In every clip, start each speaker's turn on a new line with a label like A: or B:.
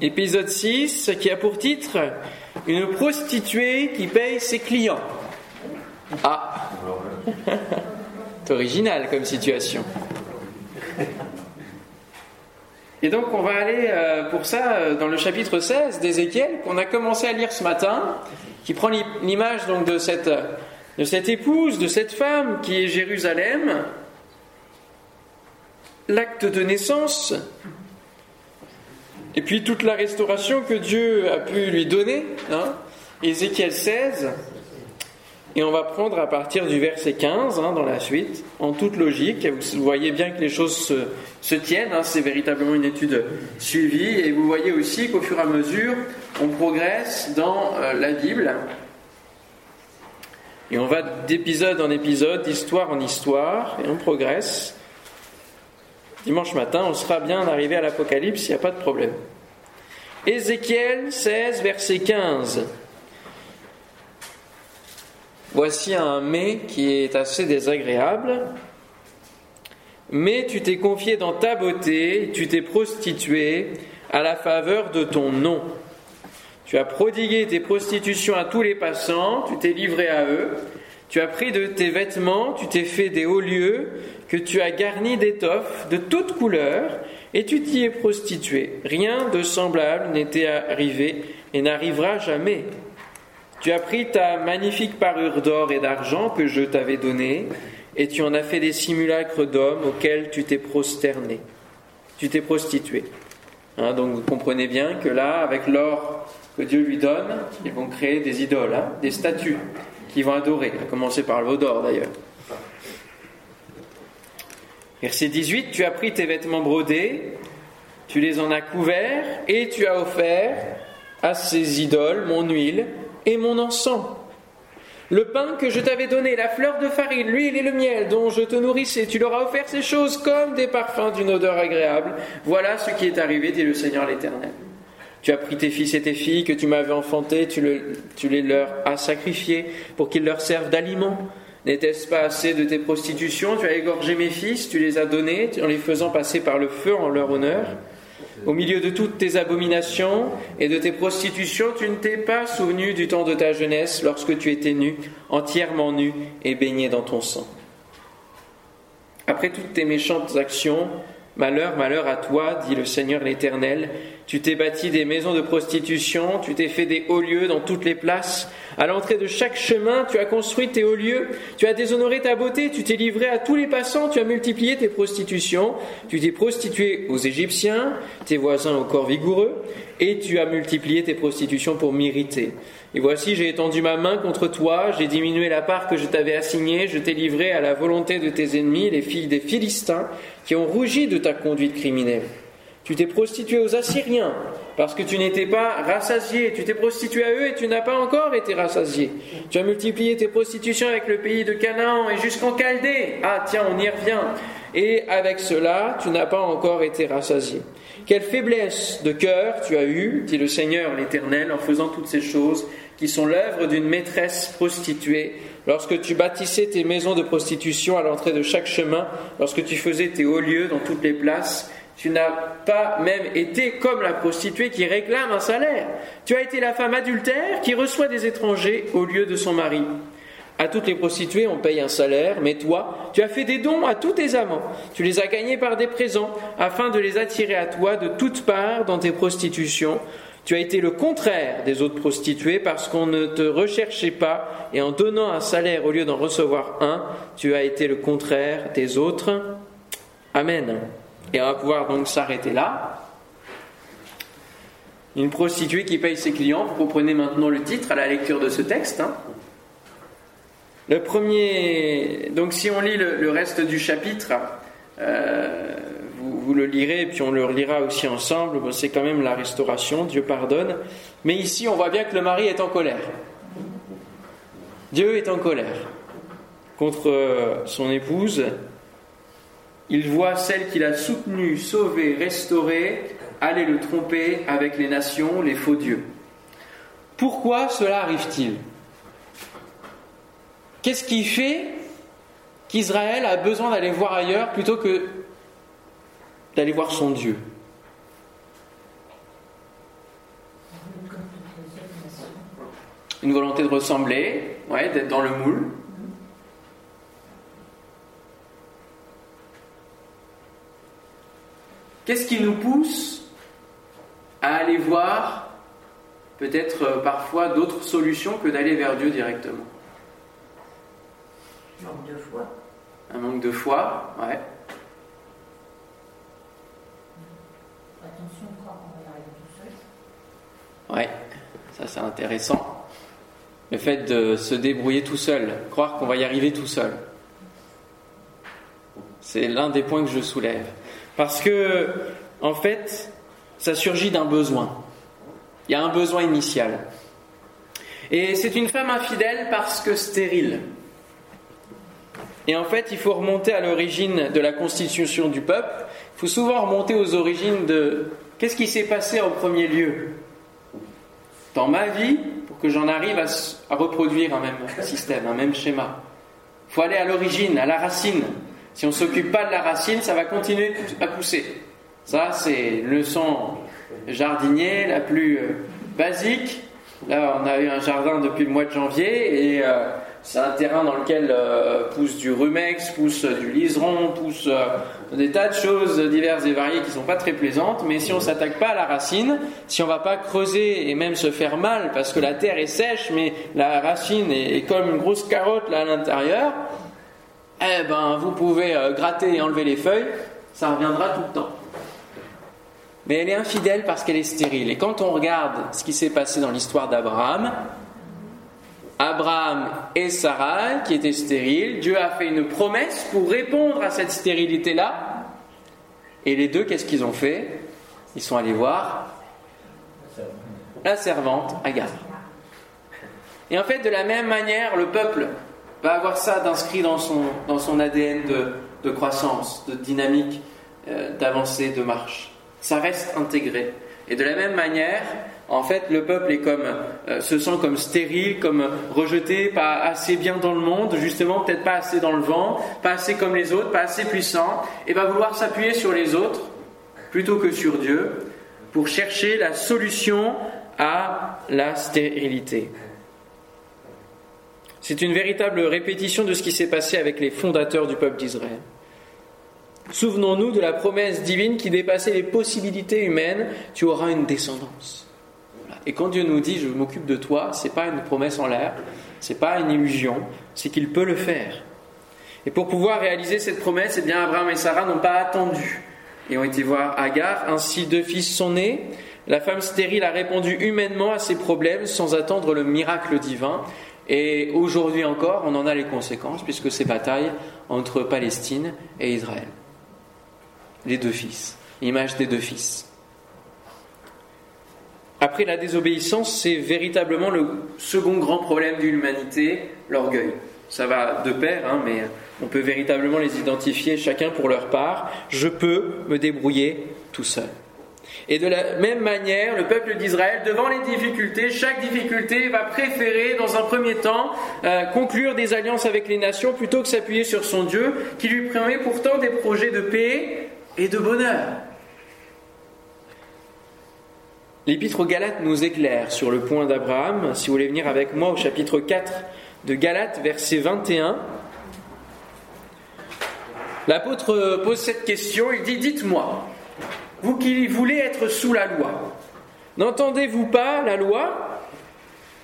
A: épisode 6, qui a pour titre Une prostituée qui paye ses clients. Ah C'est original comme situation. Et donc on va aller euh, pour ça euh, dans le chapitre 16 d'Ézéchiel qu'on a commencé à lire ce matin, qui prend l'image donc de cette, de cette épouse, de cette femme qui est Jérusalem, l'acte de naissance, et puis toute la restauration que Dieu a pu lui donner. Hein, Ézéchiel 16, et on va prendre à partir du verset 15 hein, dans la suite, en toute logique. Vous voyez bien que les choses se, tiennent, hein, c'est véritablement une étude suivie. Et vous voyez aussi qu'au fur et à mesure, on progresse dans euh, la Bible. Et on va d'épisode en épisode, d'histoire en histoire, et on progresse. Dimanche matin, on sera bien arrivé à l'Apocalypse, il n'y a pas de problème. Ézéchiel 16, verset 15. Voici un mais qui est assez désagréable. Mais tu t'es confié dans ta beauté, tu t'es prostitué à la faveur de ton nom. Tu as prodigué tes prostitutions à tous les passants, tu t'es livré à eux, tu as pris de tes vêtements, tu t'es fait des hauts lieux, que tu as garnis d'étoffes de toutes couleurs, et tu t'y es prostitué. Rien de semblable n'était arrivé et n'arrivera jamais. Tu as pris ta magnifique parure d'or et d'argent que je t'avais donnée, et tu en as fait des simulacres d'hommes auxquels tu t'es prosterné. Tu t'es prostitué. Hein, donc vous comprenez bien que là, avec l'or que Dieu lui donne, ils vont créer des idoles, hein, des statues qu'ils vont adorer, à commencer par le veau d'or d'ailleurs. Verset 18, tu as pris tes vêtements brodés, tu les en as couverts, et tu as offert à ces idoles mon huile et mon encens. Le pain que je t'avais donné, la fleur de farine, l'huile et le miel dont je te nourrissais, tu leur as offert ces choses comme des parfums d'une odeur agréable. Voilà ce qui est arrivé, dit le Seigneur l'Éternel. Tu as pris tes fils et tes filles que tu m'avais enfantés, tu, tu les leur as sacrifiés pour qu'ils leur servent d'aliment. N'était-ce pas assez de tes prostitutions? Tu as égorgé mes fils, tu les as donnés en les faisant passer par le feu en leur honneur. Au milieu de toutes tes abominations et de tes prostitutions, tu ne t'es pas souvenu du temps de ta jeunesse lorsque tu étais nu, entièrement nu et baigné dans ton sang. Après toutes tes méchantes actions, Malheur, malheur à toi, dit le Seigneur l'Éternel. Tu t'es bâti des maisons de prostitution, tu t'es fait des hauts lieux dans toutes les places. À l'entrée de chaque chemin, tu as construit tes hauts lieux, tu as déshonoré ta beauté, tu t'es livré à tous les passants, tu as multiplié tes prostitutions, tu t'es prostitué aux Égyptiens, tes voisins au corps vigoureux, et tu as multiplié tes prostitutions pour m'irriter. Et voici, j'ai étendu ma main contre toi, j'ai diminué la part que je t'avais assignée, je t'ai livré à la volonté de tes ennemis, les filles des Philistins, qui ont rougi de ta conduite criminelle. Tu t'es prostitué aux Assyriens, parce que tu n'étais pas rassasié. Tu t'es prostitué à eux et tu n'as pas encore été rassasié. Tu as multiplié tes prostitutions avec le pays de Canaan et jusqu'en Chaldée. Ah tiens, on y revient. Et avec cela, tu n'as pas encore été rassasié. Quelle faiblesse de cœur tu as eue, dit le Seigneur l'Éternel, en faisant toutes ces choses qui sont l'œuvre d'une maîtresse prostituée, lorsque tu bâtissais tes maisons de prostitution à l'entrée de chaque chemin, lorsque tu faisais tes hauts lieux dans toutes les places, tu n'as pas même été comme la prostituée qui réclame un salaire. Tu as été la femme adultère qui reçoit des étrangers au lieu de son mari. À toutes les prostituées, on paye un salaire, mais toi, tu as fait des dons à tous tes amants. Tu les as gagnés par des présents, afin de les attirer à toi de toutes parts dans tes prostitutions. Tu as été le contraire des autres prostituées parce qu'on ne te recherchait pas, et en donnant un salaire au lieu d'en recevoir un, tu as été le contraire des autres. Amen. Et on va pouvoir donc s'arrêter là. Une prostituée qui paye ses clients, vous comprenez maintenant le titre à la lecture de ce texte. Hein. Le premier, donc si on lit le, reste du chapitre, euh, vous, le lirez et puis on le relira aussi ensemble. c'est quand même la restauration, Dieu pardonne. Mais ici, on voit bien que le mari est en colère. Dieu est en colère contre euh, son épouse. Il voit celle qu'il a soutenue, sauvée, restaurée, aller le tromper avec les nations, les faux dieux. Pourquoi cela arrive-t-il? Qu'est-ce qui fait qu'Israël a besoin d'aller voir ailleurs plutôt que d'aller voir son Dieu? Une volonté de ressembler, ouais, d'être dans le moule. Qu'est-ce qui nous pousse à aller voir peut-être euh, parfois d'autres solutions que d'aller vers Dieu directement?
B: Manque de foi.
A: Un manque de foi, ouais.
B: Attention, on croit qu'on va y arriver tout seul.
A: Ouais, ça c'est intéressant. Le fait de se débrouiller tout seul, croire qu'on va y arriver tout seul. C'est l'un des points que je soulève. Parce que, en fait, ça surgit d'un besoin. Il y a un besoin initial. Et c'est une femme infidèle parce que stérile. Et en fait, il faut remonter à l'origine de la constitution du peuple. Il faut souvent remonter aux origines de qu'est-ce qui s'est passé en premier lieu dans ma vie pour que j'en arrive à, reproduire un même système, un même schéma. Il faut aller à l'origine, à la racine. Si on ne s'occupe pas de la racine, ça va continuer à pousser. Ça, c'est une leçon jardinier la plus euh, basique. Là, on a eu un jardin depuis le mois de janvier et euh, c'est un terrain dans lequel euh, pousse du rumex, pousse du liseron, pousse euh, des tas de choses diverses et variées qui sont pas très plaisantes. Mais si on s'attaque pas à la racine, si on va pas creuser et même se faire mal parce que la terre est sèche, mais la racine est, est comme une grosse carotte là à l'intérieur, eh ben vous pouvez euh, gratter et enlever les feuilles, ça reviendra tout le temps. Mais elle est infidèle parce qu'elle est stérile. Et quand on regarde ce qui s'est passé dans l'histoire d'Abraham, Abraham et Sarah, qui étaient stériles, Dieu a fait une promesse pour répondre à cette stérilité-là. Et les deux, qu'est-ce qu'ils ont fait? Ils sont allés voir la servante Agar. Et en fait, de la même manière, le peuple va avoir ça d'inscrit dans son, dans son ADN de, de croissance, de dynamique, euh, d'avancée, de marche. Ça reste intégré. Et de la même manière, en fait, le peuple euh, se sent comme stérile, comme rejeté, pas assez bien dans le monde, justement, peut-être pas assez dans le vent, pas assez comme les autres, pas assez puissant, et va vouloir s'appuyer sur les autres plutôt que sur Dieu pour chercher la solution à la stérilité. C'est une véritable répétition de ce qui s'est passé avec les fondateurs du peuple d'Israël. Souvenons-nous de la promesse divine qui dépassait les possibilités humaines tu auras une descendance. Et quand Dieu nous dit je m'occupe de toi, c'est pas une promesse en l'air, c'est pas une illusion, c'est qu'il peut le faire. Et pour pouvoir réaliser cette promesse, eh bien Abraham et Sarah n'ont pas attendu et ont été voir Agar. Ainsi deux fils sont nés. La femme stérile a répondu humainement à ses problèmes sans attendre le miracle divin. Et aujourd'hui encore, on en a les conséquences puisque c'est bataille entre Palestine et Israël. Les deux fils, l'image des deux fils. Après la désobéissance, c'est véritablement le second grand problème de l'humanité, l'orgueil. Ça va de pair, hein, mais on peut véritablement les identifier chacun pour leur part. Je peux me débrouiller tout seul. Et de la même manière, le peuple d'Israël, devant les difficultés, chaque difficulté va préférer, dans un premier temps, euh, conclure des alliances avec les nations plutôt que s'appuyer sur son Dieu, qui lui promet pourtant des projets de paix et de bonheur. L'épître aux Galates nous éclaire sur le point d'Abraham. Si vous voulez venir avec moi au chapitre 4 de Galates, verset 21, l'apôtre pose cette question, il dit, dites-moi, vous qui voulez être sous la loi, n'entendez-vous pas la loi?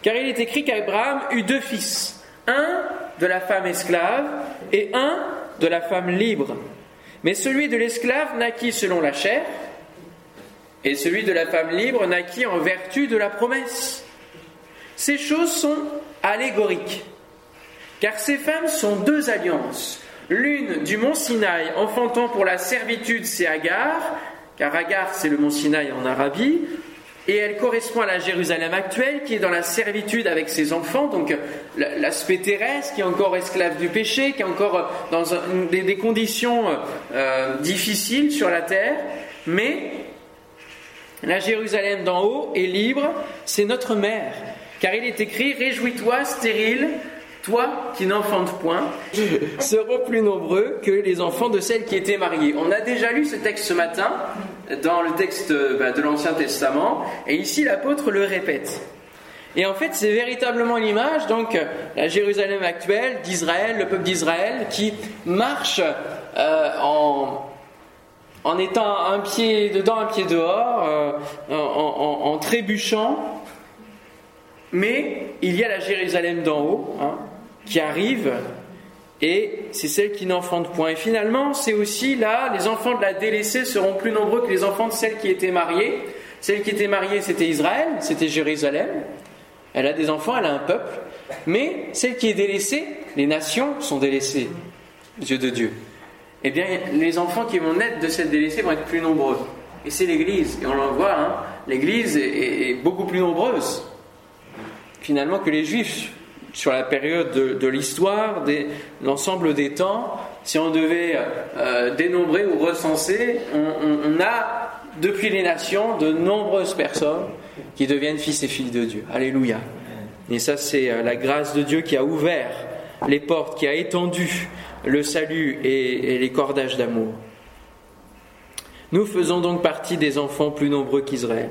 A: Car il est écrit qu'Abraham eut deux fils, un de la femme esclave et un de la femme libre. Mais celui de l'esclave naquit selon la chair, et celui de la femme libre naquit en vertu de la promesse. Ces choses sont allégoriques, car ces femmes sont deux alliances. L'une du mont Sinaï, enfantant pour la servitude, c'est Agar, car Agar c'est le mont Sinaï en Arabie, et elle correspond à la Jérusalem actuelle qui est dans la servitude avec ses enfants, donc l'aspect terrestre qui est encore esclave du péché, qui est encore dans un, des, conditions euh, difficiles sur la terre, mais la Jérusalem d'en haut est libre, c'est notre mère, car il est écrit Réjouis-toi, stérile, toi qui n'enfantes point, seront plus nombreux que les enfants de celles qui étaient mariées. On a déjà lu ce texte ce matin dans le texte bah, de l'Ancien Testament, et ici l'apôtre le répète. Et en fait, c'est véritablement l'image, donc, la Jérusalem actuelle, d'Israël, le peuple d'Israël, qui marche euh, en, en étant un pied dedans, un pied dehors, euh, en, trébuchant. Mais il y a la Jérusalem d'en haut hein, qui arrive et c'est celle qui n'enfante point. Et finalement, c'est aussi là, les enfants de la délaissée seront plus nombreux que les enfants de celle qui était mariée. Celle qui était mariée, c'était Israël, c'était Jérusalem. Elle a des enfants, elle a un peuple. Mais celle qui est délaissée, les nations sont délaissées yeux de Dieu. Eh bien, les enfants qui vont naître de cette délaissée vont être plus nombreux. Et c'est l'Église. Et on le voit, hein, l'Église est, beaucoup plus nombreuse, finalement, que les Juifs sur la période de, l'histoire, l'ensemble des temps. Si on devait euh, dénombrer ou recenser, on a depuis les nations de nombreuses personnes qui deviennent fils et filles de Dieu. Alléluia. Et ça, c'est euh, la grâce de Dieu qui a ouvert les portes, qui a étendu le salut et, les cordages d'amour. Nous faisons donc partie des enfants plus nombreux qu'Israël.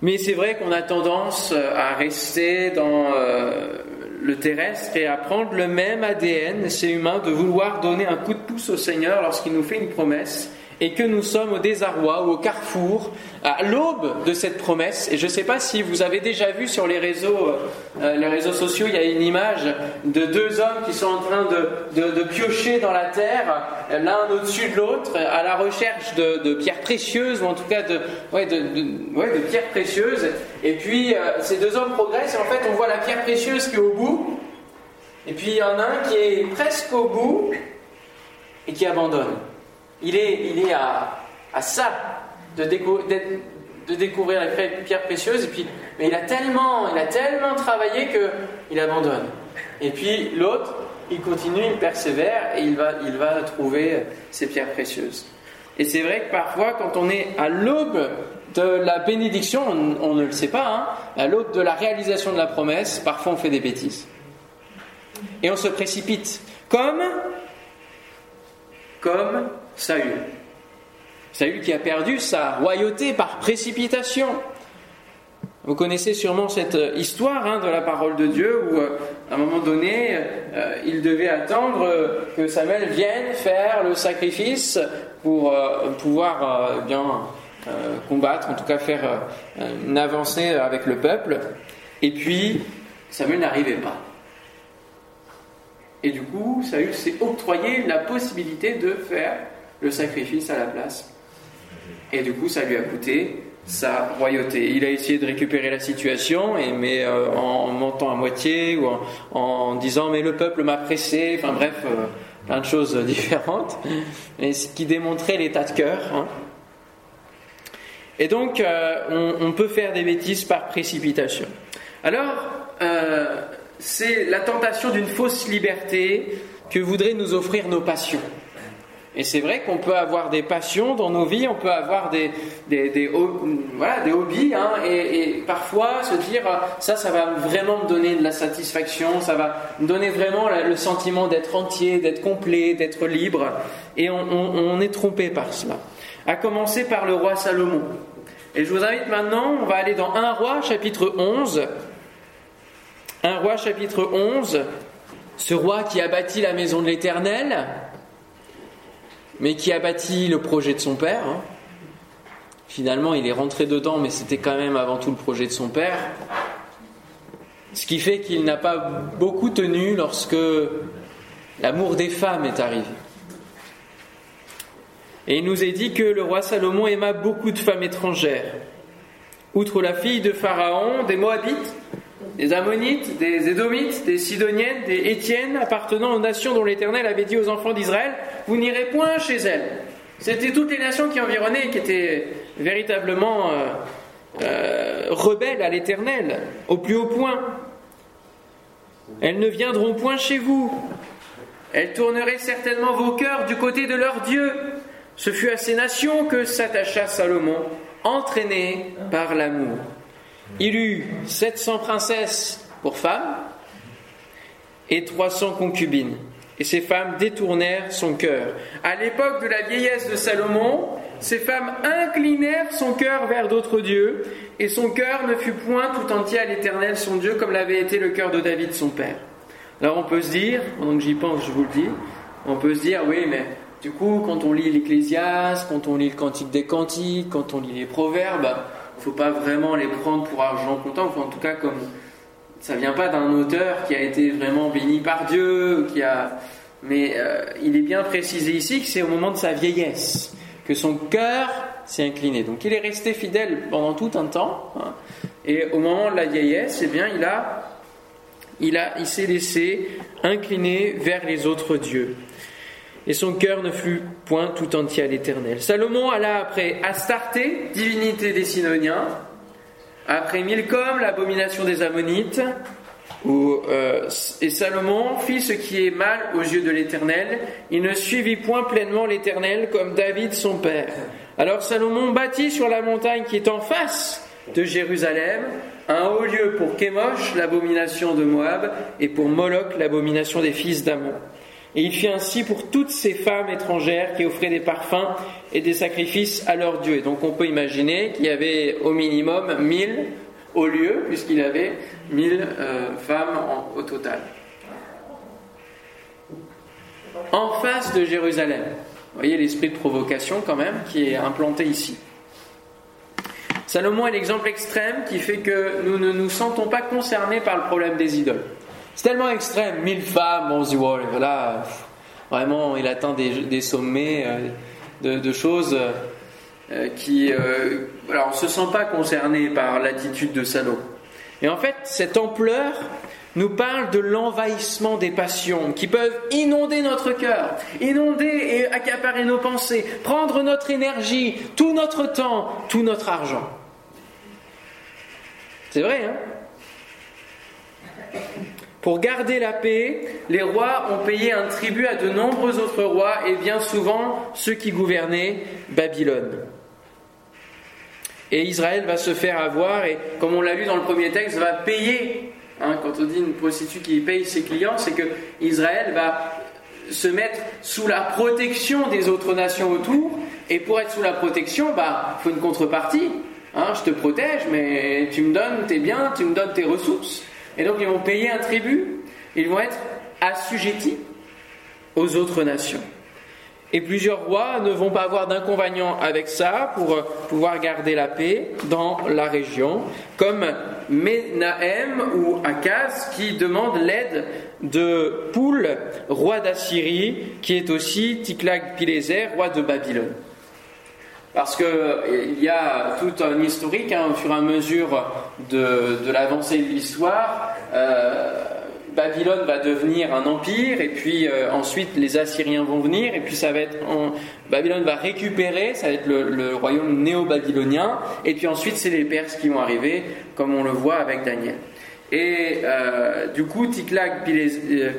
A: Mais c'est vrai qu'on a tendance euh, à rester dans euh, le terrestre et à prendre le même ADN, c'est humain, de vouloir donner un coup de pouce au Seigneur lorsqu'il nous fait une promesse et que nous sommes au désarroi ou au carrefour, à l'aube de cette promesse. Et je ne sais pas si vous avez déjà vu sur les réseaux, euh, les réseaux sociaux, il y a une image de deux hommes qui sont en train de, piocher dans la terre, l'un au-dessus de l'autre, à la recherche de, pierres précieuses, ou en tout cas de, ouais, pierres précieuses. Et puis euh, ces deux hommes progressent, et en fait on voit la pierre précieuse qui est au bout, et puis il y en a un qui est presque au bout et qui abandonne. Il est, il est à, ça de, découvrir la pierre précieuse, et puis, mais il a tellement, il a tellement travaillé qu'il abandonne. Et puis l'autre, il continue, il persévère, et il va, il va trouver ces pierres précieuses. Et c'est vrai que parfois, quand on est à l'aube de la bénédiction, on, ne le sait pas, hein, à l'aube de la réalisation de la promesse, parfois on fait des bêtises. Et on se précipite. Comme, comme Saül. Saül qui a perdu sa royauté par précipitation. Vous connaissez sûrement cette euh, histoire hein, de la parole de Dieu où, euh, à un moment donné, euh, il devait attendre que Samuel vienne faire le sacrifice pour pouvoir bien combattre, en tout cas faire une avancée avec le peuple. Et puis, Samuel n'arrivait pas. Et du coup, Saül s'est octroyé la possibilité de faire le sacrifice à la place. Et du coup, ça lui a coûté sa royauté. Il a essayé de récupérer la situation, mais euh, en montant à moitié ou en, disant mais le peuple m'a pressé, enfin bref, euh, plein de choses différentes, et ce qui démontrait l'état de cœur. Hein. Et donc, euh, on, peut faire des bêtises par précipitation. Alors, c'est la tentation d'une fausse liberté que voudraient nous offrir nos passions. Et c'est vrai qu'on peut avoir des passions dans nos vies, on peut avoir des, des, des, voilà, des hobbies, hein, et, parfois se dire ça, ça va vraiment me donner de la satisfaction, ça va me donner vraiment le sentiment d'être entier, d'être complet, d'être libre, et on, on, est trompé par cela. À commencer par le roi Salomon. Et je vous invite maintenant, on va aller dans 1 roi chapitre 11. 1 roi chapitre 11, ce roi qui a bâti la maison de l'Éternel, mais qui a bâti le projet de son père. Hein. Finalement, il est rentré dedans, mais c'était quand même avant tout le projet de son père. Ce qui fait qu'il n'a pas beaucoup tenu lorsque l'amour des femmes est arrivé. Et il nous est dit que le roi Salomon aima beaucoup de femmes étrangères. Outre la fille de Pharaon, des Moabites, des Ammonites, des Édomites, des Sidoniennes, des Étiennes, appartenant aux nations dont l'Éternel avait dit aux enfants d'Israël, vous n'irez point chez elles. C'était toutes les nations qui environnaient et qui étaient véritablement euh, euh, rebelles à l'Éternel, au plus haut point. Elles ne viendront point chez vous. Elles tourneraient certainement vos cœurs du côté de leur Dieu. Ce fut à ces nations que s'attacha Salomon, entraîné par l'amour. Il eut 700 princesses pour femmes et 300 concubines. Et ces femmes détournèrent son cœur. À l'époque de la vieillesse de Salomon, ces femmes inclinèrent son cœur vers d'autres dieux, et son cœur ne fut point tout entier à l'Éternel son Dieu, comme l'avait été le cœur de David son père. Alors on peut se dire, pendant que j'y pense, je vous le dis, on peut se dire, oui, mais du coup, quand on lit l'Ecclésiaste, quand on lit le Cantique des Cantiques, quand on lit les Proverbes, faut pas vraiment les prendre pour argent comptant, enfin, en tout cas, comme ça vient pas d'un auteur qui a été vraiment béni par Dieu, qui a... mais euh, il est bien précisé ici que c'est au moment de sa vieillesse que son cœur s'est incliné. Donc il est resté fidèle pendant tout un temps, hein. et au moment de la vieillesse, eh bien, il a, il a, il s'est laissé incliner vers les autres dieux. Et son cœur ne fut point tout entier à l'Éternel. Salomon alla après Astarté, divinité des Sidoniens, après Milcom, l'abomination des Ammonites, euh, et Salomon fit ce qui est mal aux yeux de l'Éternel. Il ne suivit point pleinement l'Éternel comme David son père. Alors Salomon bâtit sur la montagne qui est en face de Jérusalem un haut lieu pour Kémosh, l'abomination de Moab, et pour Moloch, l'abomination des fils d'Amon. Et il fit ainsi pour toutes ces femmes étrangères qui offraient des parfums et des sacrifices à leur Dieu. Et donc on peut imaginer qu'il y avait au minimum 1000 au lieu, puisqu'il avait 1000 euh, femmes au total. En face de Jérusalem. Vous voyez l'esprit de provocation quand même qui est implanté ici. Salomon est l'exemple extrême qui fait que nous ne nous sentons pas concernés par le problème des idoles. C'est tellement extrême, mille femmes, on se dit, voilà, vraiment, il atteint des, sommets euh, de, choses euh, qui. Euh, alors, on ne se sent pas concerné par l'attitude de Salomon. Et en fait, cette ampleur nous parle de l'envahissement des passions qui peuvent inonder notre cœur, inonder et accaparer nos pensées, prendre notre énergie, tout notre temps, tout notre argent. C'est vrai, hein? Pour garder la paix, les rois ont payé un tribut à de nombreux autres rois et bien souvent ceux qui gouvernaient Babylone. Et Israël va se faire avoir et comme on l'a lu dans le premier texte, va payer. Hein, quand on dit une prostituée qui paye ses clients, c'est que Israël va se mettre sous la protection des autres nations autour. Et pour être sous la protection, bah, faut une contrepartie. Hein, je te protège, mais tu me donnes tes biens, tu me donnes tes ressources. Et donc ils vont payer un tribut, ils vont être assujettis aux autres nations. Et plusieurs rois ne vont pas avoir d'inconvénient avec ça pour pouvoir garder la paix dans la région, comme Menahem ou Akaz qui demande l'aide de Poul, roi d'Assyrie, qui est aussi Tiklag-Pileser, roi de Babylone. Parce qu'il y a tout un historique, hein, au fur et à mesure de, l'avancée de l'histoire. Euh, Babylone va devenir un empire, et puis euh, ensuite les Assyriens vont venir, et puis ça va être. Babylone va récupérer, ça va être le, royaume néo-babylonien, et puis ensuite c'est les Perses qui vont arriver, comme on le voit avec Daniel. Et euh, du coup, Tiklag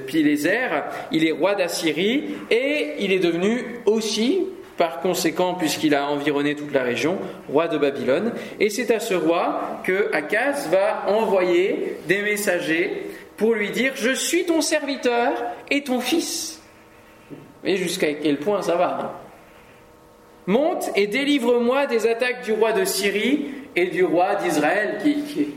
A: Pileser, il est roi d'Assyrie, et il est devenu aussi par conséquent, puisqu'il a environné toute la région, roi de Babylone. Et c'est à ce roi que Akaz va envoyer des messagers pour lui dire Je suis ton serviteur et ton fils. Et jusqu'à quel point ça va hein? Monte et délivre-moi des attaques du roi de Syrie et du roi d'Israël qui, qui,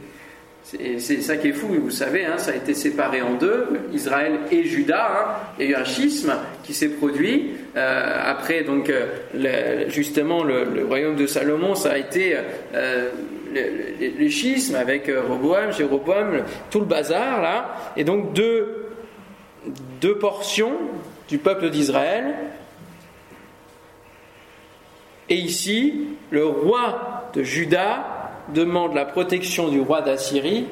A: c'est ça qui est fou, vous savez, hein, ça a été séparé en deux, Israël et Juda. Hein. il y a eu un schisme qui s'est produit. Euh, après, donc, euh, justement, le, royaume de Salomon, ça a été euh, le, schisme avec Roboam, Jéroboam, tout le bazar là. Et donc, deux, deux portions du peuple d'Israël. Et ici, le roi de Juda demande la protection du roi d'Assyrie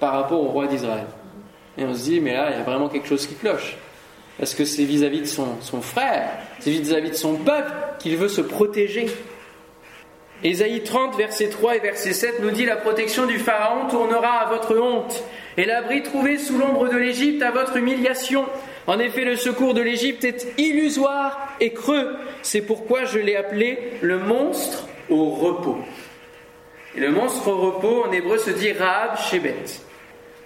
A: par rapport au roi d'Israël. Et on se dit, mais là, il y a vraiment quelque chose qui cloche. Parce que c'est vis-à-vis de son, frère, c'est vis-à-vis de son peuple qu'il veut se protéger. Ésaïe 30, verset 3 et verset 7 nous dit La protection du Pharaon tournera à votre honte, et l'abri trouvé sous l'ombre de l'Égypte à votre humiliation. En effet, le secours de l'Égypte est illusoire et creux. C'est pourquoi je l'ai appelé le monstre au repos. Le monstre au repos en hébreu se dit Raab Shebet.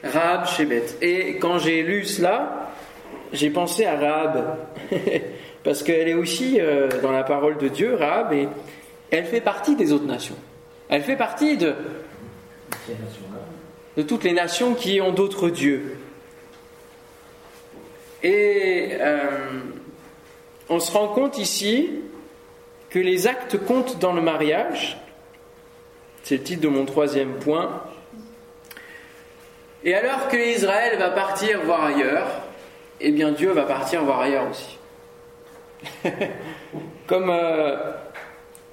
A: Raab Shebet. Et quand j'ai lu cela, j'ai pensé à Raab. parce qu'elle est aussi euh, dans la parole de Dieu, Rahab, et elle fait partie des autres nations. Elle fait partie de, de toutes les nations qui ont d'autres dieux. Et euh, on se rend compte ici que les actes comptent dans le mariage. C'est le titre de mon troisième point. Et alors que Israël va partir voir ailleurs, eh bien Dieu va partir voir ailleurs aussi. Comme euh,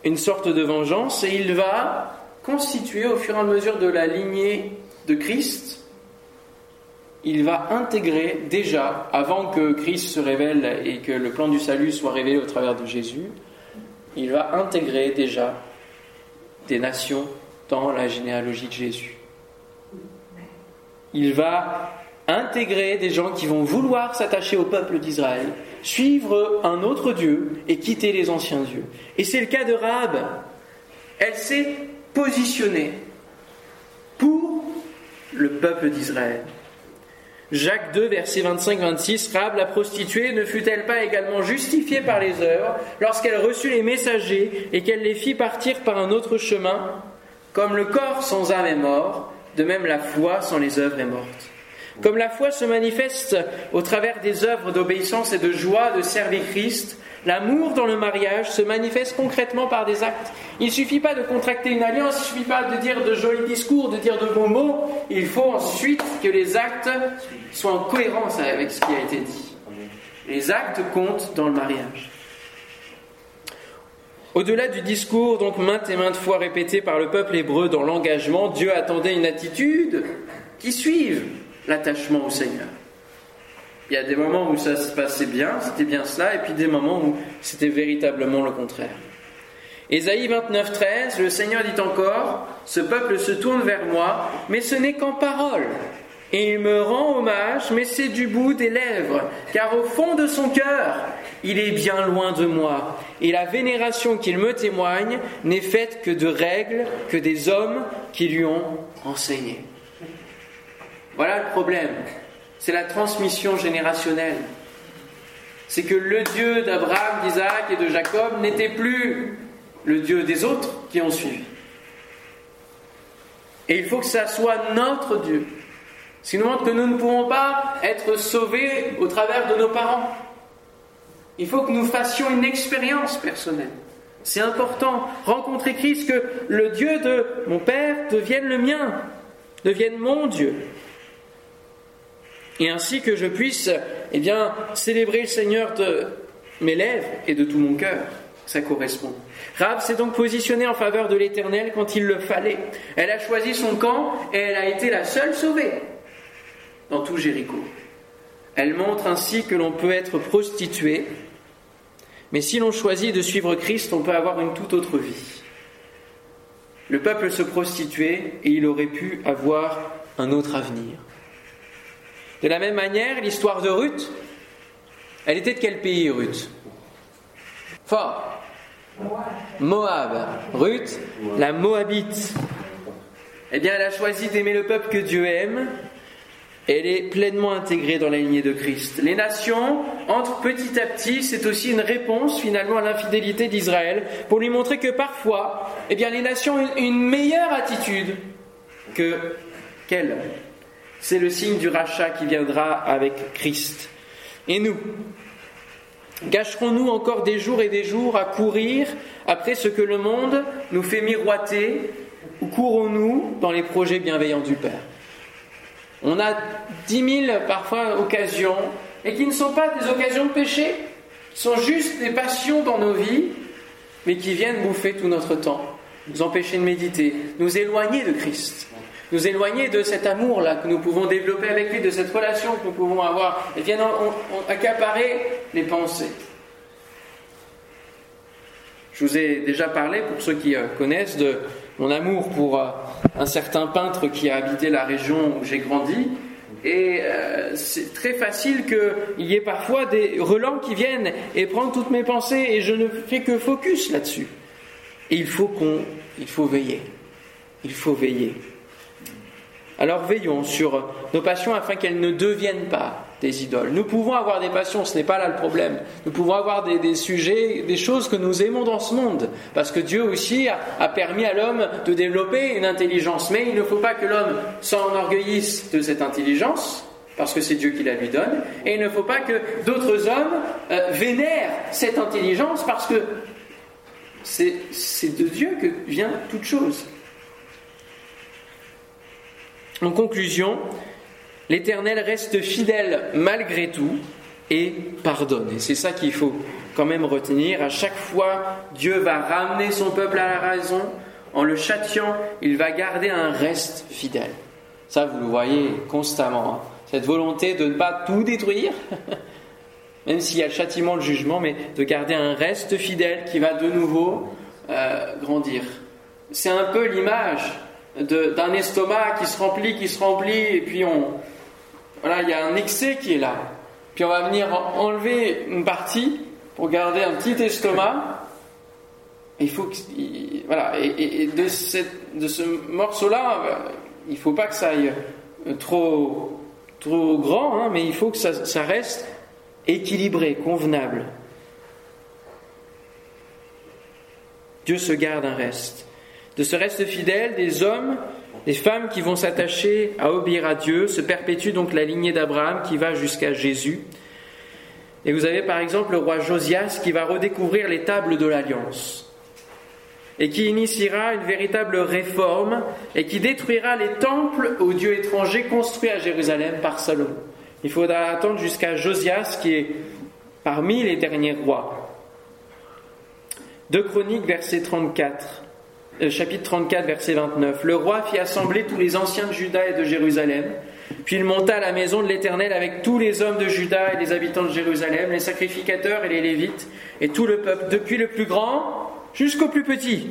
A: une sorte de vengeance, et il va constituer au fur et à mesure de la lignée de Christ, il va intégrer déjà, avant que Christ se révèle et que le plan du salut soit révélé au travers de Jésus, il va intégrer déjà des nations dans la généalogie de Jésus. Il va intégrer des gens qui vont vouloir s'attacher au peuple d'Israël, suivre un autre Dieu et quitter les anciens dieux. Et c'est le cas de Rahab. Elle s'est positionnée pour le peuple d'Israël. Jacques 2, verset 25-26, Rahab la prostituée ne fut-elle pas également justifiée par les œuvres lorsqu'elle reçut les messagers et qu'elle les fit partir par un autre chemin Comme le corps sans âme est mort, de même la foi sans les œuvres est morte. Comme la foi se manifeste au travers des œuvres d'obéissance et de joie de servir Christ, L'amour dans le mariage se manifeste concrètement par des actes. Il ne suffit pas de contracter une alliance, il ne suffit pas de dire de jolis discours, de dire de bons mots. Il faut ensuite que les actes soient en cohérence avec ce qui a été dit. Les actes comptent dans le mariage. Au-delà du discours, donc maintes et maintes fois répété par le peuple hébreu dans l'engagement, Dieu attendait une attitude qui suive l'attachement au Seigneur. Il y a des moments où ça se passait bien, c'était bien cela, et puis des moments où c'était véritablement le contraire. Ésaïe 29, 13, le Seigneur dit encore, ce peuple se tourne vers moi, mais ce n'est qu'en parole. Et il me rend hommage, mais c'est du bout des lèvres, car au fond de son cœur, il est bien loin de moi. Et la vénération qu'il me témoigne n'est faite que de règles que des hommes qui lui ont enseignées. Voilà le problème c'est la transmission générationnelle. C'est que le Dieu d'Abraham, d'Isaac et de Jacob n'était plus le Dieu des autres qui ont suivi. Et il faut que ça soit notre Dieu. Ce qui nous montre que nous ne pouvons pas être sauvés au travers de nos parents. Il faut que nous fassions une expérience personnelle. C'est important, rencontrer Christ, que le Dieu de mon Père devienne le mien, devienne mon Dieu et ainsi que je puisse eh bien, célébrer le Seigneur de mes lèvres et de tout mon cœur. Ça correspond. Rab s'est donc positionnée en faveur de l'Éternel quand il le fallait. Elle a choisi son camp et elle a été la seule sauvée dans tout Jéricho. Elle montre ainsi que l'on peut être prostitué, mais si l'on choisit de suivre Christ, on peut avoir une toute autre vie. Le peuple se prostituait et il aurait pu avoir un autre avenir. De la même manière, l'histoire de Ruth, elle était de quel pays, Ruth? Fort. Moab. Ruth, la Moabite. Eh bien, elle a choisi d'aimer le peuple que Dieu aime. Elle est pleinement intégrée dans la lignée de Christ. Les nations entrent petit à petit, c'est aussi une réponse finalement à l'infidélité d'Israël, pour lui montrer que parfois, eh bien, les nations ont une meilleure attitude que qu'elle. C'est le signe du rachat qui viendra avec Christ. Et nous Gâcherons-nous encore des jours et des jours à courir après ce que le monde nous fait miroiter? Ou courons-nous dans les projets bienveillants du Père? On a dix mille parfois occasions et qui ne sont pas des occasions de péché, sont juste des passions dans nos vies, mais qui viennent bouffer tout notre temps, nous empêcher de méditer, nous éloigner de Christ nous éloigner de cet amour-là que nous pouvons développer avec lui, de cette relation que nous pouvons avoir, et viennent accaparer les pensées. Je vous ai déjà parlé, pour ceux qui euh, connaissent, de mon amour pour euh, un certain peintre qui a habité la région où j'ai grandi. Et euh, c'est très facile qu'il y ait parfois des relents qui viennent et prennent toutes mes pensées et je ne fais que focus là-dessus. Et il faut qu'on, il faut veiller. Il faut veiller. Alors veillons sur nos passions afin qu'elles ne deviennent pas des idoles. Nous pouvons avoir des passions, ce n'est pas là le problème. Nous pouvons avoir des, sujets, des choses que nous aimons dans ce monde, parce que Dieu aussi a, permis à l'homme de développer une intelligence. Mais il ne faut pas que l'homme s'enorgueillisse de cette intelligence, parce que c'est Dieu qui la lui donne, et il ne faut pas que d'autres hommes euh, vénèrent cette intelligence, parce que c'est de Dieu que vient toute chose. En conclusion, l'Éternel reste fidèle malgré tout et pardonne. Et c'est ça qu'il faut quand même retenir. À chaque fois, Dieu va ramener son peuple à la raison. En le châtiant, il va garder un reste fidèle. Ça, vous le voyez constamment. Hein. Cette volonté de ne pas tout détruire, même s'il y a le châtiment, le jugement, mais de garder un reste fidèle qui va de nouveau euh, grandir. C'est un peu l'image d'un estomac qui se remplit, qui se remplit, et puis on, voilà, il y a un excès qui est là. Puis on va venir enlever une partie pour garder un petit estomac. Il faut que, voilà, et, de, cette, de, ce morceau-là, il ne faut pas que ça aille trop, trop grand, hein, mais il faut que ça reste équilibré, convenable. Dieu se garde un reste de ce reste fidèle, des hommes, des femmes qui vont s'attacher à obéir à Dieu, se perpétue donc la lignée d'Abraham qui va jusqu'à Jésus. Et vous avez par exemple le roi Josias qui va redécouvrir les tables de l'Alliance et qui initiera une véritable réforme et qui détruira les temples aux dieux étrangers construits à Jérusalem par Salomon. Il faudra attendre jusqu'à Josias qui est parmi les derniers rois. De Chroniques, verset 34. Euh, chapitre 34, verset 29. Le roi fit assembler tous les anciens de Juda et de Jérusalem. Puis il monta à la maison de l'Éternel avec tous les hommes de Juda et les habitants de Jérusalem, les sacrificateurs et les Lévites, et tout le peuple, depuis le plus grand jusqu'au plus petit.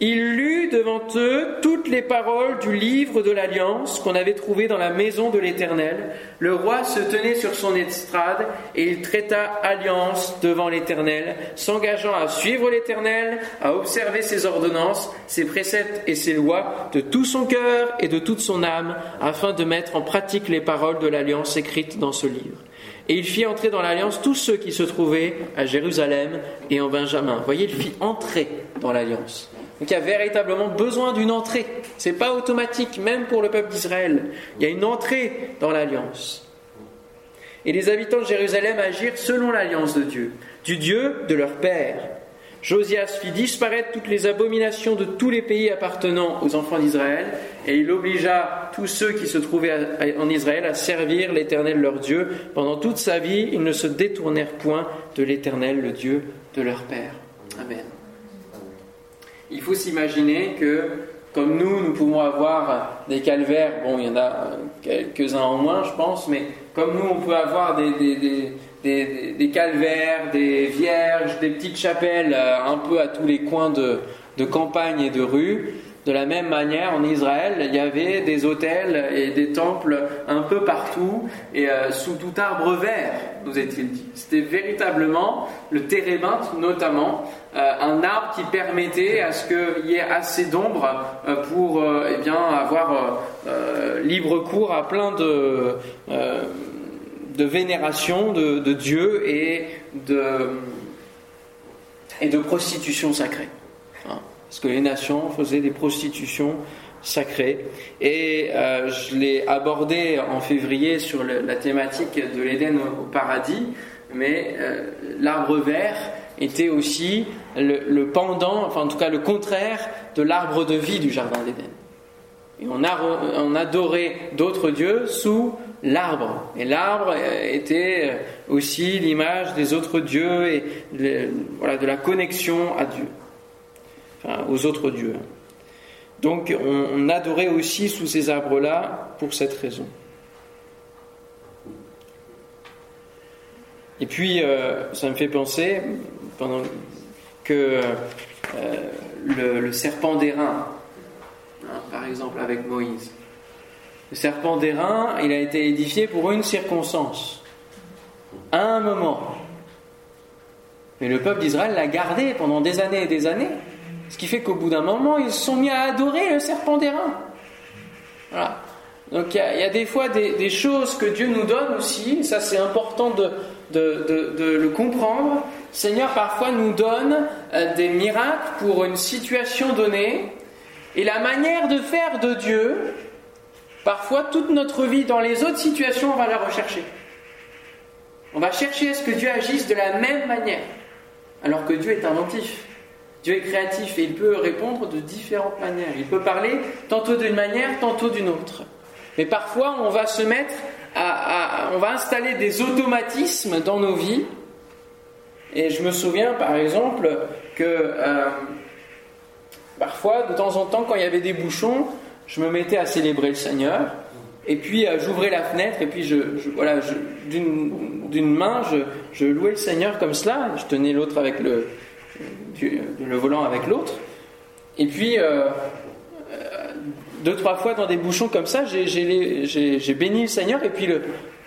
A: Il lut devant eux toutes les paroles du livre de l'Alliance qu'on avait trouvé dans la maison de l'Éternel. Le roi se tenait sur son estrade et il traita alliance devant l'Éternel, s'engageant à suivre l'Éternel, à observer ses ordonnances, ses préceptes et ses lois de tout son cœur et de toute son âme, afin de mettre en pratique les paroles de l'Alliance écrites dans ce livre. Et il fit entrer dans l'alliance tous ceux qui se trouvaient à Jérusalem et en Benjamin. Voyez, il fit entrer dans l'alliance. Donc il y a véritablement besoin d'une entrée. Ce n'est pas automatique, même pour le peuple d'Israël. Il y a une entrée dans l'alliance. Et les habitants de Jérusalem agirent selon l'alliance de Dieu, du Dieu de leur père. Josias fit disparaître toutes les abominations de tous les pays appartenant aux enfants d'Israël, et il obligea tous ceux qui se trouvaient en Israël à servir l'Éternel leur Dieu. Pendant toute sa vie, ils ne se détournèrent point de l'Éternel, le Dieu de leur père. Amen il faut s'imaginer que, comme nous, nous pouvons avoir des calvaires, bon, il y en a quelques-uns en moins, je pense, mais comme nous, on peut avoir des, calvaires, des vierges, des petites chapelles euh, un peu à tous les coins de campagne et de rue. De la même manière, en Israël, il y avait des hôtels et des temples un peu partout et euh, sous tout arbre vert, nous est-il dit. C'était véritablement le térébinthe, notamment, euh, un arbre qui permettait à ce qu'il y ait assez d'ombre euh, pour eh bien, avoir libre cours à plein de, vénération de, Dieu et de prostitution sacrée. Parce que les nations faisaient des prostitutions sacrées. Et euh, je l'ai abordé en février sur la thématique de l'Éden au, paradis, mais euh, l'arbre vert était aussi le, pendant, enfin en tout cas le contraire de l'arbre de vie du Jardin d'Éden. Et on adorait d'autres dieux sous l'arbre. Et l'arbre euh, était aussi l'image des autres dieux et voilà, de la connexion à Dieu aux autres dieux. Donc on, adorait aussi sous ces arbres-là pour cette raison. Et puis euh, ça me fait penser que euh, le, serpent d'airain, hein, par exemple avec Moïse, le serpent d'airain, il a été édifié pour une circonstance, un moment. Mais le peuple d'Israël l'a gardé pendant des années et des années. Ce qui fait qu'au bout d'un moment, ils se sont mis à adorer le serpent d'airain. Voilà. Donc il y, a, des fois des, choses que Dieu nous donne aussi, ça c'est important de le comprendre. Seigneur parfois nous donne euh, des miracles pour une situation donnée, et la manière de faire de Dieu, parfois toute notre vie dans les autres situations, on va la rechercher. On va chercher à ce que Dieu agisse de la même manière, alors que Dieu est inventif. Dieu est créatif et il peut répondre de différentes manières. Il peut parler tantôt d'une manière, tantôt d'une autre. Mais parfois, on va se mettre à, on va installer des automatismes dans nos vies. Et je me souviens, par exemple, que euh, parfois, de temps en temps, quand il y avait des bouchons, je me mettais à célébrer le Seigneur. Et puis euh, j'ouvrais la fenêtre et puis je, voilà, d'une main, je, louais le Seigneur comme cela. Je tenais l'autre avec le, le volant avec l'autre. Et puis, euh, euh, deux, trois fois dans des bouchons comme ça, j'ai- béni le Seigneur et puis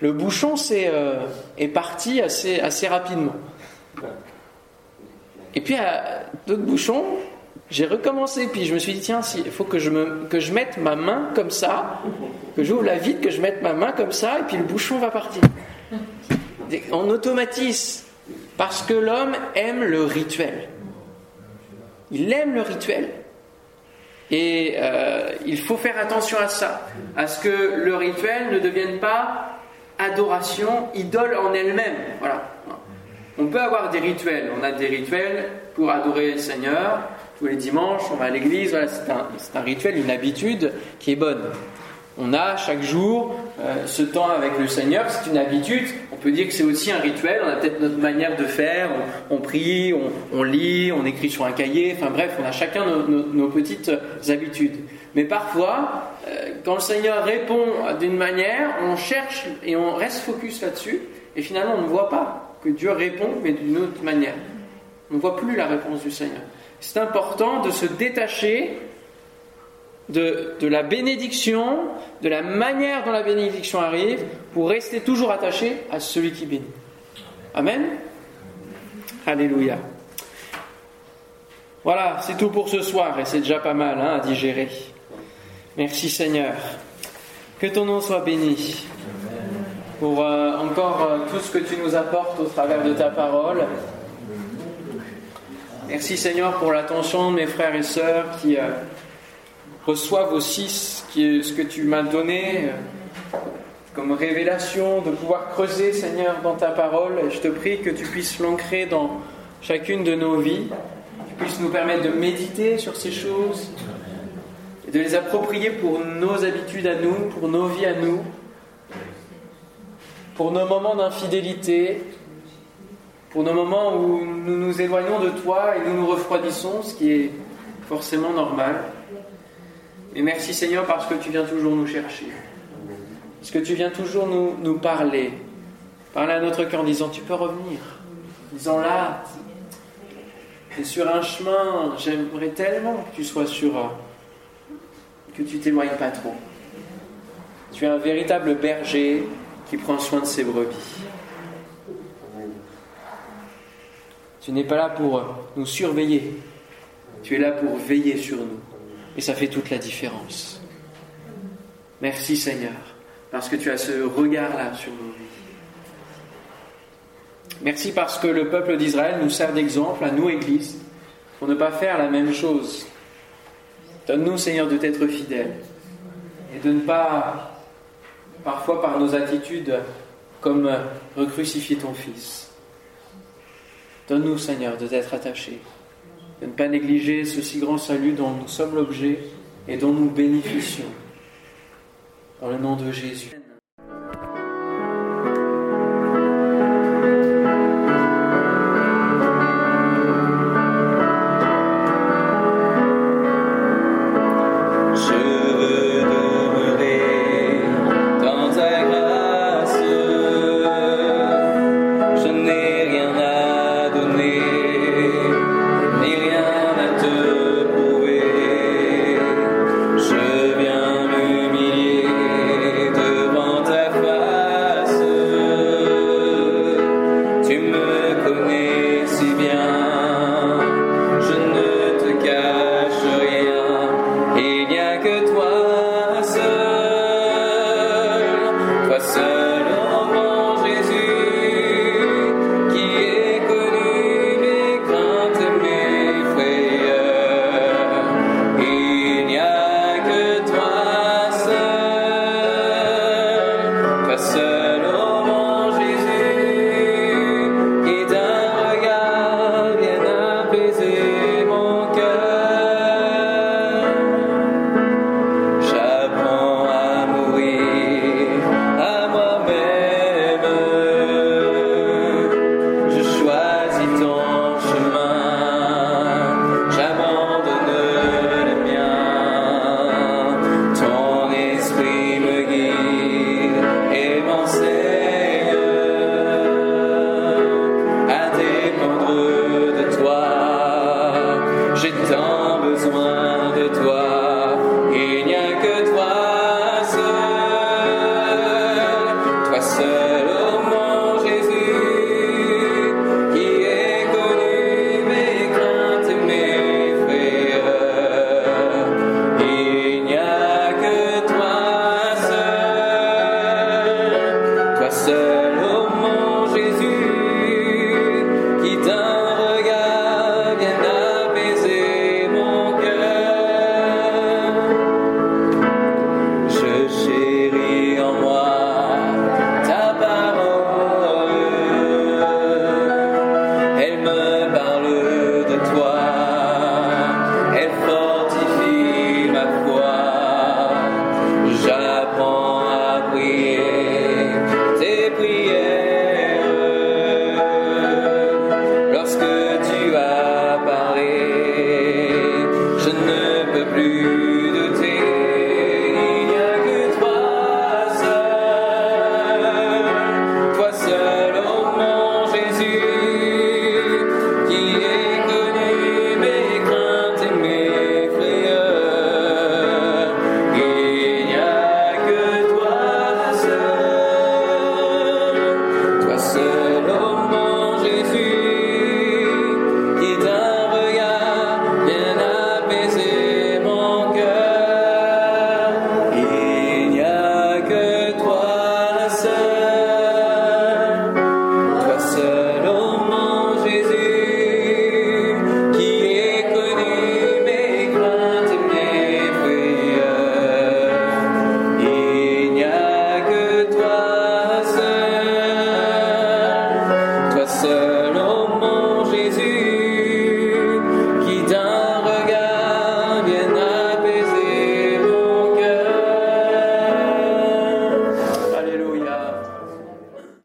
A: le, bouchon euh, est parti assez, assez rapidement. Et puis, à d'autres bouchons, j'ai recommencé. Puis je me suis dit, tiens, il faut que je, que je mette ma main comme ça, que j'ouvre la vitre, que je mette ma main comme ça, et puis le bouchon va partir. On automatise. Parce que l'homme aime le rituel. Il aime le rituel. Et euh, il faut faire attention à ça, à ce que le rituel ne devienne pas adoration, idole en elle-même. Voilà. On peut avoir des rituels. On a des rituels pour adorer le Seigneur. Tous les dimanches, on va à l'église. Voilà, c'est un, c'est un rituel, une habitude qui est bonne. On a chaque jour euh, ce temps avec le Seigneur, c'est une habitude. On peut dire que c'est aussi un rituel. On a peut-être notre manière de faire. On, prie, on, lit, on écrit sur un cahier. Enfin bref, on a chacun nos petites habitudes. Mais parfois, euh, quand le Seigneur répond d'une manière, on cherche et on reste focus là-dessus. Et finalement, on ne voit pas que Dieu répond, mais d'une autre manière. On ne voit plus la réponse du Seigneur. C'est important de se détacher de, la bénédiction, de la manière dont la bénédiction arrive, pour rester toujours attaché à celui qui bénit. Amen. Alléluia. Voilà, c'est tout pour ce soir, et c'est déjà pas mal hein, à digérer. Merci Seigneur. Que ton nom soit béni pour euh, encore euh, tout ce que tu nous apportes au travers de ta parole. Merci Seigneur pour l'attention de mes frères et sœurs qui euh, reçoivent aussi ce, que tu m'as donné euh, comme révélation, de pouvoir creuser Seigneur dans ta parole. Et je te prie que tu puisses l'ancrer dans chacune de nos vies, que tu puisses nous permettre de méditer sur ces choses et de les approprier pour nos habitudes à nous, pour nos vies à nous, pour nos moments d'infidélité, pour nos moments où nous nous éloignons de toi et nous nous refroidissons, ce qui est forcément normal. Et merci Seigneur parce que tu viens toujours nous chercher. Parce que tu viens toujours nous, nous parler. Parler à notre cœur en disant tu peux revenir. En disant là, tu es sur un chemin, j'aimerais tellement que tu sois sur un- que tu t'éloignes pas trop. Tu es un véritable berger qui prend soin de ses brebis. Tu n'es pas là pour nous surveiller. Tu es là pour veiller sur nous. Et ça fait toute la différence. Merci Seigneur, parce que tu as ce regard-là sur nos vies. Merci parce que le peuple d'Israël nous sert d'exemple à nous, Église, pour ne pas faire la même chose. Donne-nous, Seigneur, de t'être fidèles et de ne pas, parfois par nos attitudes, comme recrucifier ton Fils. Donne-nous, Seigneur, de t'être attachés, de ne pas négliger ce si grand salut dont nous sommes l'objet et dont nous bénéficions. Dans le nom de Jésus.